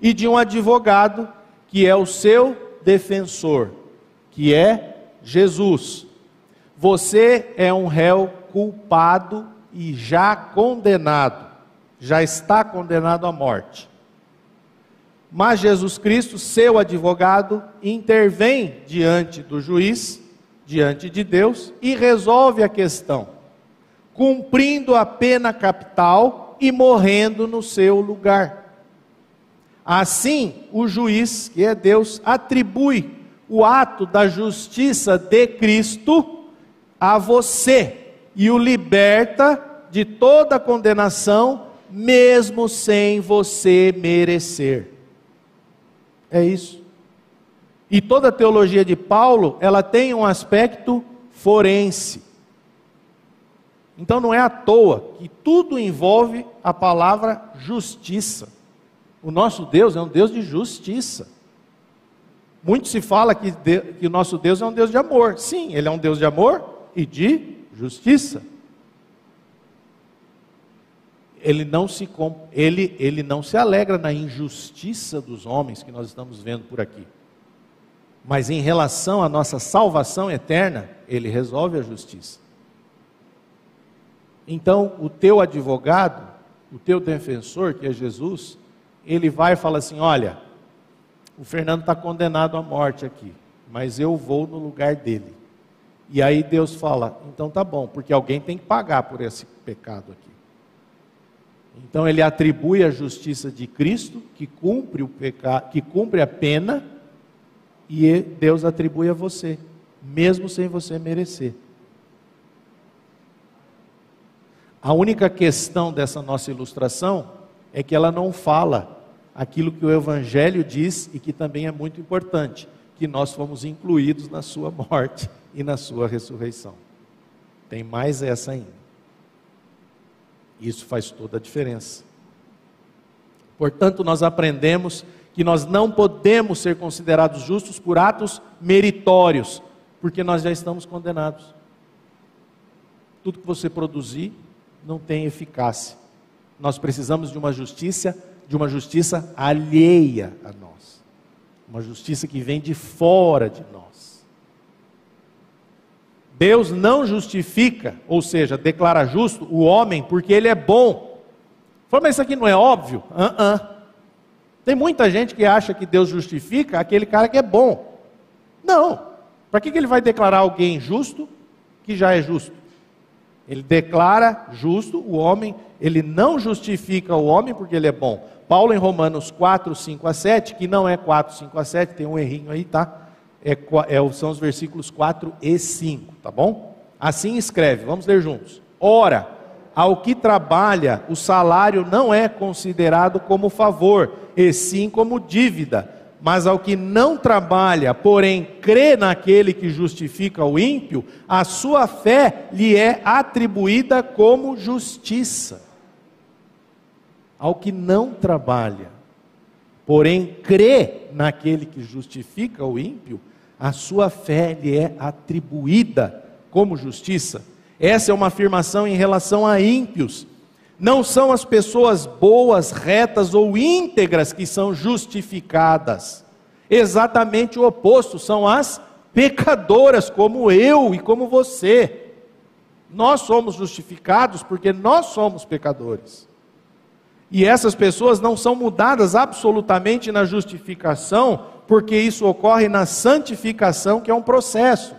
e de um advogado que é o seu defensor, que é Jesus. Você é um réu culpado e já condenado, já está condenado à morte. Mas Jesus Cristo, seu advogado, intervém diante do juiz diante de Deus e resolve a questão, cumprindo a pena capital e morrendo no seu lugar. Assim, o juiz, que é Deus, atribui o ato da justiça de Cristo a você e o liberta de toda condenação, mesmo sem você merecer. É isso. E toda a teologia de Paulo, ela tem um aspecto forense. Então não é à toa que tudo envolve a palavra justiça. O nosso Deus é um Deus de justiça. Muito se fala que, de, que o nosso Deus é um Deus de amor. Sim, ele é um Deus de amor e de justiça. Ele não se, ele, ele não se alegra na injustiça dos homens que nós estamos vendo por aqui. Mas em relação à nossa salvação eterna, ele resolve a justiça. Então, o teu advogado, o teu defensor, que é Jesus, ele vai e fala assim: Olha, o Fernando está condenado à morte aqui, mas eu vou no lugar dele. E aí Deus fala: Então tá bom, porque alguém tem que pagar por esse pecado aqui. Então ele atribui a justiça de Cristo, que cumpre o pecado, que cumpre a pena e Deus atribui a você, mesmo sem você merecer. A única questão dessa nossa ilustração é que ela não fala aquilo que o Evangelho diz e que também é muito importante, que nós fomos incluídos na sua morte e na sua ressurreição. Tem mais essa ainda. Isso faz toda a diferença. Portanto, nós aprendemos que nós não podemos ser considerados justos por atos meritórios, porque nós já estamos condenados. Tudo que você produzir não tem eficácia. Nós precisamos de uma justiça, de uma justiça alheia a nós. Uma justiça que vem de fora de nós. Deus não justifica, ou seja, declara justo o homem porque ele é bom. Fala, mas isso aqui não é óbvio? Uh, -uh. Tem muita gente que acha que Deus justifica aquele cara que é bom. Não. Para que ele vai declarar alguém justo que já é justo? Ele declara justo o homem, ele não justifica o homem porque ele é bom. Paulo em Romanos 4, 5 a 7, que não é 4, 5 a 7, tem um errinho aí, tá? É, é, são os versículos 4 e 5, tá bom? Assim escreve, vamos ler juntos. Ora, ao que trabalha, o salário não é considerado como favor, e sim como dívida. Mas ao que não trabalha, porém crê naquele que justifica o ímpio, a sua fé lhe é atribuída como justiça. Ao que não trabalha, porém crê naquele que justifica o ímpio, a sua fé lhe é atribuída como justiça. Essa é uma afirmação em relação a ímpios. Não são as pessoas boas, retas ou íntegras que são justificadas. Exatamente o oposto, são as pecadoras, como eu e como você. Nós somos justificados porque nós somos pecadores. E essas pessoas não são mudadas absolutamente na justificação, porque isso ocorre na santificação, que é um processo.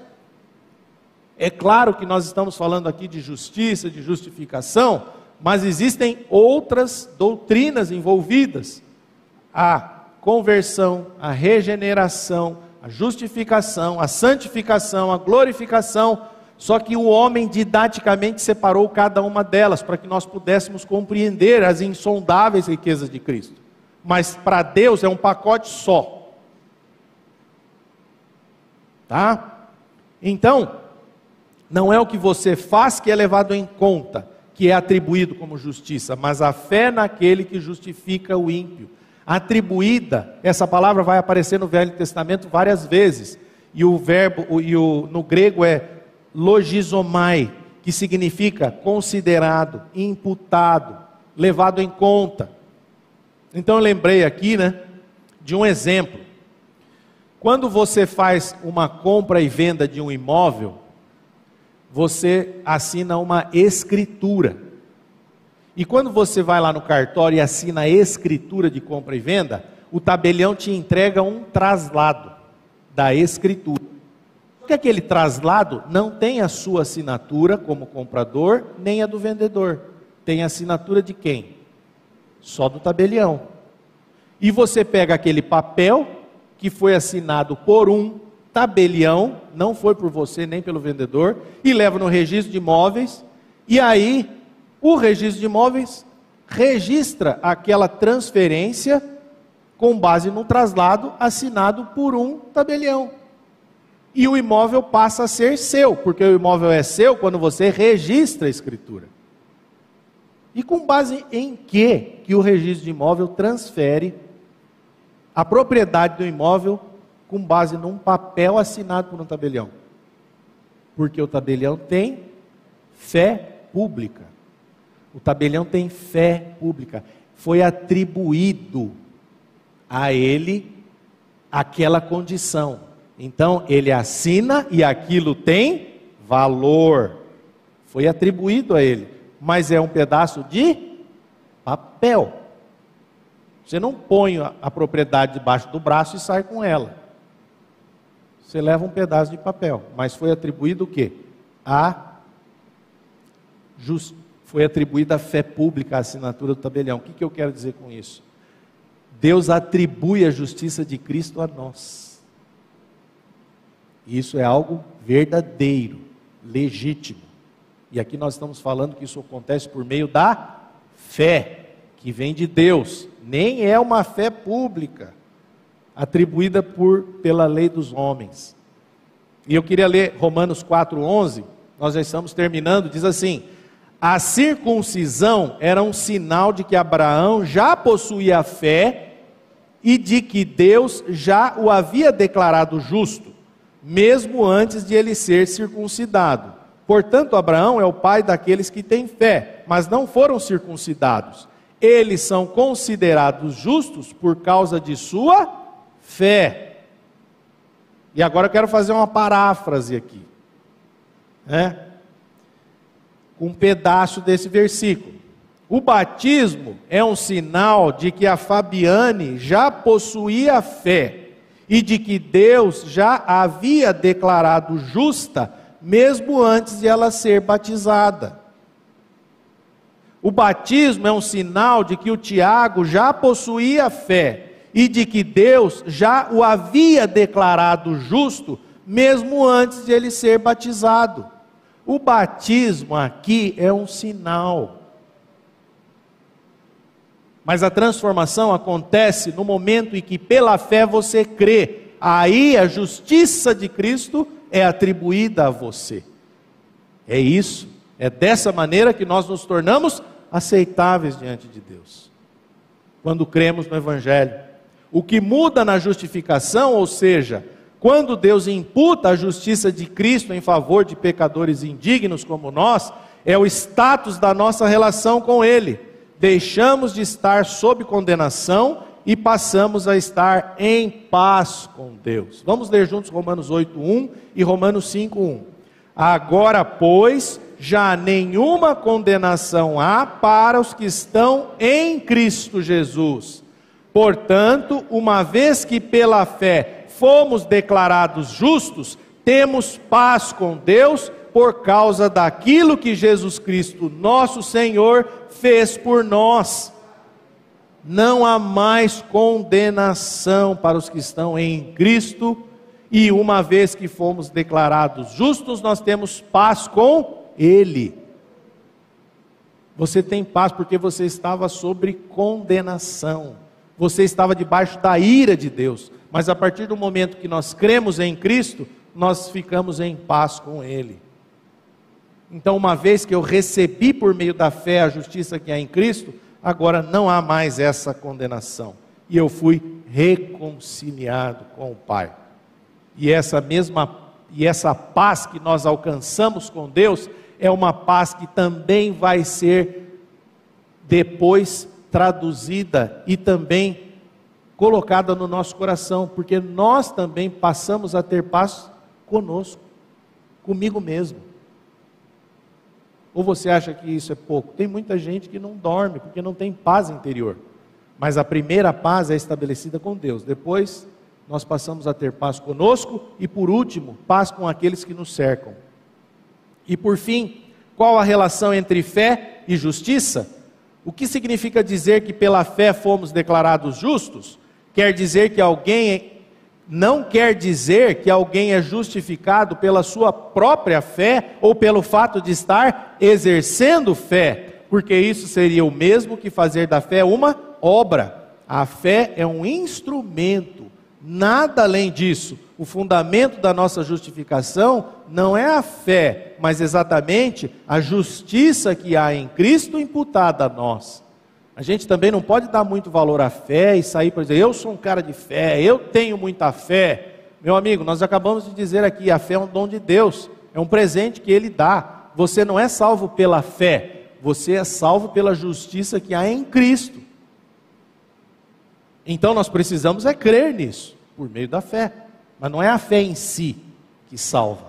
É claro que nós estamos falando aqui de justiça, de justificação, mas existem outras doutrinas envolvidas. A conversão, a regeneração, a justificação, a santificação, a glorificação. Só que o homem didaticamente separou cada uma delas para que nós pudéssemos compreender as insondáveis riquezas de Cristo. Mas para Deus é um pacote só. Tá? Então, não é o que você faz que é levado em conta, que é atribuído como justiça, mas a fé naquele que justifica o ímpio. Atribuída, essa palavra vai aparecer no Velho Testamento várias vezes, e o verbo e o, no grego é logizomai, que significa considerado, imputado, levado em conta. Então eu lembrei aqui, né, de um exemplo. Quando você faz uma compra e venda de um imóvel, você assina uma escritura. E quando você vai lá no cartório e assina a escritura de compra e venda, o tabelião te entrega um traslado da escritura. Porque aquele traslado não tem a sua assinatura como comprador, nem a do vendedor. Tem a assinatura de quem? Só do tabelião. E você pega aquele papel que foi assinado por um tabelião, não foi por você nem pelo vendedor, e leva no registro de imóveis, e aí o registro de imóveis registra aquela transferência com base no traslado assinado por um tabelião. E o imóvel passa a ser seu, porque o imóvel é seu quando você registra a escritura. E com base em que que o registro de imóvel transfere a propriedade do imóvel com base num papel assinado por um tabelião. Porque o tabelião tem fé pública. O tabelião tem fé pública. Foi atribuído a ele aquela condição. Então, ele assina e aquilo tem valor. Foi atribuído a ele. Mas é um pedaço de papel. Você não põe a propriedade debaixo do braço e sai com ela. Você leva um pedaço de papel, mas foi atribuído o quê? A just... foi atribuída a fé pública a assinatura do tabelião. O que, que eu quero dizer com isso? Deus atribui a justiça de Cristo a nós. Isso é algo verdadeiro, legítimo. E aqui nós estamos falando que isso acontece por meio da fé, que vem de Deus, nem é uma fé pública atribuída por, pela lei dos homens. E eu queria ler Romanos 4,11, nós já estamos terminando, diz assim: a circuncisão era um sinal de que Abraão já possuía fé e de que Deus já o havia declarado justo, mesmo antes de ele ser circuncidado. Portanto, Abraão é o pai daqueles que têm fé, mas não foram circuncidados. Eles são considerados justos por causa de sua fé. E agora eu quero fazer uma paráfrase aqui, né? Um pedaço desse versículo. O batismo é um sinal de que a Fabiane já possuía fé e de que Deus já havia declarado justa, mesmo antes de ela ser batizada. O batismo é um sinal de que o Tiago já possuía fé e de que Deus já o havia declarado justo, mesmo antes de ele ser batizado. O batismo aqui é um sinal. Mas a transformação acontece no momento em que, pela fé, você crê. Aí a justiça de Cristo é atribuída a você. É isso. É dessa maneira que nós nos tornamos aceitáveis diante de Deus. Quando cremos no Evangelho. O que muda na justificação, ou seja, quando Deus imputa a justiça de Cristo em favor de pecadores indignos como nós, é o status da nossa relação com Ele. Deixamos de estar sob condenação e passamos a estar em paz com Deus. Vamos ler juntos Romanos 8:1 e Romanos 5:1. Agora, pois, já nenhuma condenação há para os que estão em Cristo Jesus. Portanto, uma vez que pela fé fomos declarados justos, temos paz com Deus por causa daquilo que Jesus Cristo, nosso Senhor, fez por nós. Não há mais condenação para os que estão em Cristo, e uma vez que fomos declarados justos, nós temos paz com Ele. Você tem paz porque você estava sobre condenação, você estava debaixo da ira de Deus, mas a partir do momento que nós cremos em Cristo, nós ficamos em paz com Ele. Então, uma vez que eu recebi por meio da fé a justiça que há em Cristo, agora não há mais essa condenação. E eu fui reconciliado com o Pai. E essa mesma e essa paz que nós alcançamos com Deus é uma paz que também vai ser depois traduzida e também colocada no nosso coração, porque nós também passamos a ter paz conosco, comigo mesmo. Ou você acha que isso é pouco? Tem muita gente que não dorme porque não tem paz interior. Mas a primeira paz é estabelecida com Deus. Depois nós passamos a ter paz conosco e por último, paz com aqueles que nos cercam. E por fim, qual a relação entre fé e justiça? O que significa dizer que pela fé fomos declarados justos? Quer dizer que alguém não quer dizer que alguém é justificado pela sua própria fé ou pelo fato de estar exercendo fé, porque isso seria o mesmo que fazer da fé uma obra. A fé é um instrumento, nada além disso. O fundamento da nossa justificação não é a fé, mas exatamente a justiça que há em Cristo imputada a nós. A gente também não pode dar muito valor à fé e sair para dizer, eu sou um cara de fé, eu tenho muita fé. Meu amigo, nós acabamos de dizer aqui, a fé é um dom de Deus, é um presente que Ele dá. Você não é salvo pela fé, você é salvo pela justiça que há em Cristo. Então nós precisamos é crer nisso, por meio da fé. Mas não é a fé em si que salva,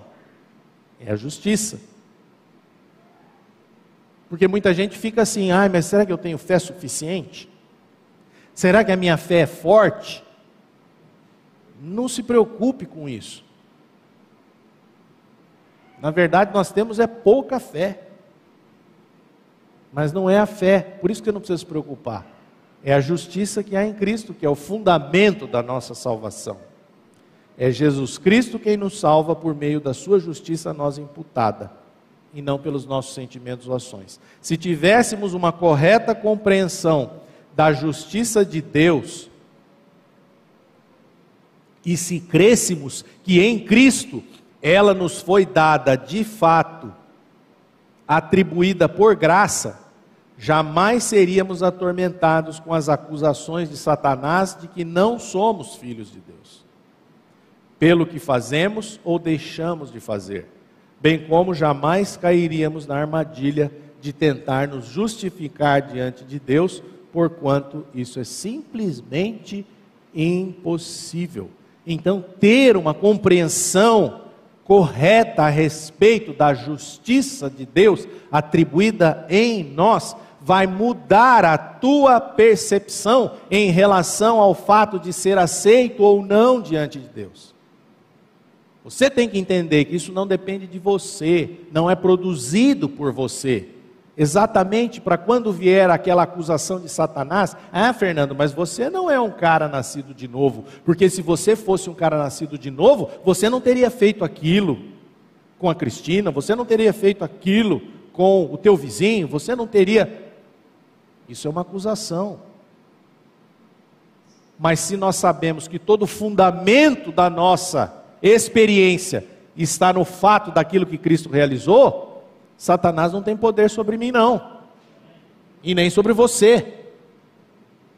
é a justiça. Porque muita gente fica assim, ai, mas será que eu tenho fé suficiente? Será que a minha fé é forte? Não se preocupe com isso. Na verdade, nós temos é pouca fé. Mas não é a fé, por isso que não precisa se preocupar. É a justiça que há em Cristo, que é o fundamento da nossa salvação. É Jesus Cristo quem nos salva por meio da sua justiça a nós imputada e não pelos nossos sentimentos ou ações. Se tivéssemos uma correta compreensão da justiça de Deus, e se crêssemos que em Cristo ela nos foi dada de fato, atribuída por graça, jamais seríamos atormentados com as acusações de Satanás de que não somos filhos de Deus, pelo que fazemos ou deixamos de fazer bem como jamais cairíamos na armadilha de tentar nos justificar diante de Deus, porquanto isso é simplesmente impossível. Então, ter uma compreensão correta a respeito da justiça de Deus atribuída em nós vai mudar a tua percepção em relação ao fato de ser aceito ou não diante de Deus. Você tem que entender que isso não depende de você, não é produzido por você. Exatamente para quando vier aquela acusação de Satanás, ah, Fernando, mas você não é um cara nascido de novo, porque se você fosse um cara nascido de novo, você não teria feito aquilo com a Cristina, você não teria feito aquilo com o teu vizinho, você não teria. Isso é uma acusação. Mas se nós sabemos que todo o fundamento da nossa experiência está no fato daquilo que Cristo realizou, Satanás não tem poder sobre mim, não, e nem sobre você.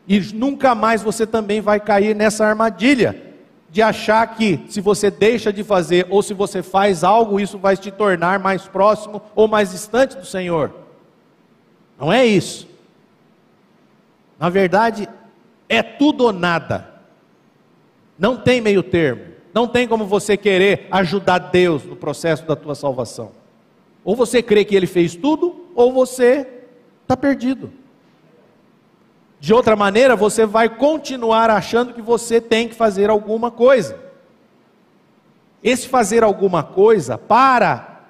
E nunca mais você também vai cair nessa armadilha de achar que se você deixa de fazer ou se você faz algo, isso vai te tornar mais próximo ou mais distante do Senhor. Não é isso. Na verdade, é tudo ou nada. Não tem meio termo. Não tem como você querer ajudar Deus no processo da tua salvação. Ou você crê que ele fez tudo, ou você está perdido. De outra maneira, você vai continuar achando que você tem que fazer alguma coisa. Esse fazer alguma coisa para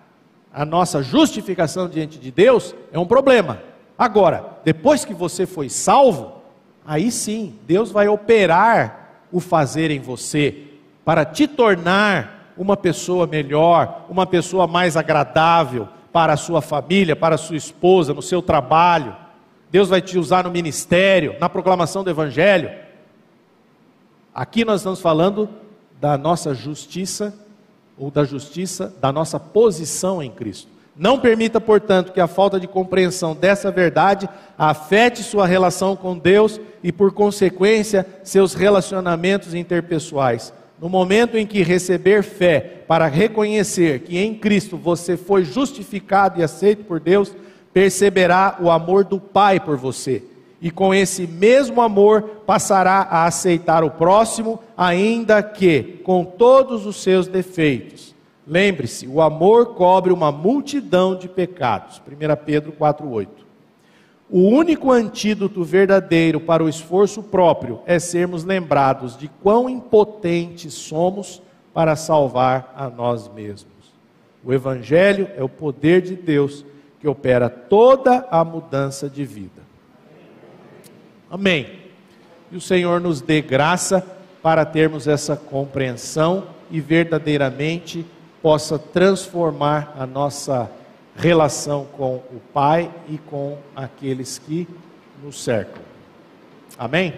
a nossa justificação diante de Deus é um problema. Agora, depois que você foi salvo, aí sim, Deus vai operar o fazer em você para te tornar uma pessoa melhor, uma pessoa mais agradável para a sua família, para a sua esposa, no seu trabalho. Deus vai te usar no ministério, na proclamação do Evangelho. Aqui nós estamos falando da nossa justiça, ou da justiça da nossa posição em Cristo. Não permita, portanto, que a falta de compreensão dessa verdade afete sua relação com Deus e, por consequência, seus relacionamentos interpessoais. No momento em que receber fé para reconhecer que em Cristo você foi justificado e aceito por Deus, perceberá o amor do Pai por você. E com esse mesmo amor passará a aceitar o próximo, ainda que com todos os seus defeitos. Lembre-se, o amor cobre uma multidão de pecados. 1 Pedro 4,8. O único antídoto verdadeiro para o esforço próprio é sermos lembrados de quão impotentes somos para salvar a nós mesmos. O Evangelho é o poder de Deus que opera toda a mudança de vida. Amém. E o Senhor nos dê graça para termos essa compreensão e verdadeiramente possa transformar a nossa relação com o Pai e com aqueles que nos cercam. Amém?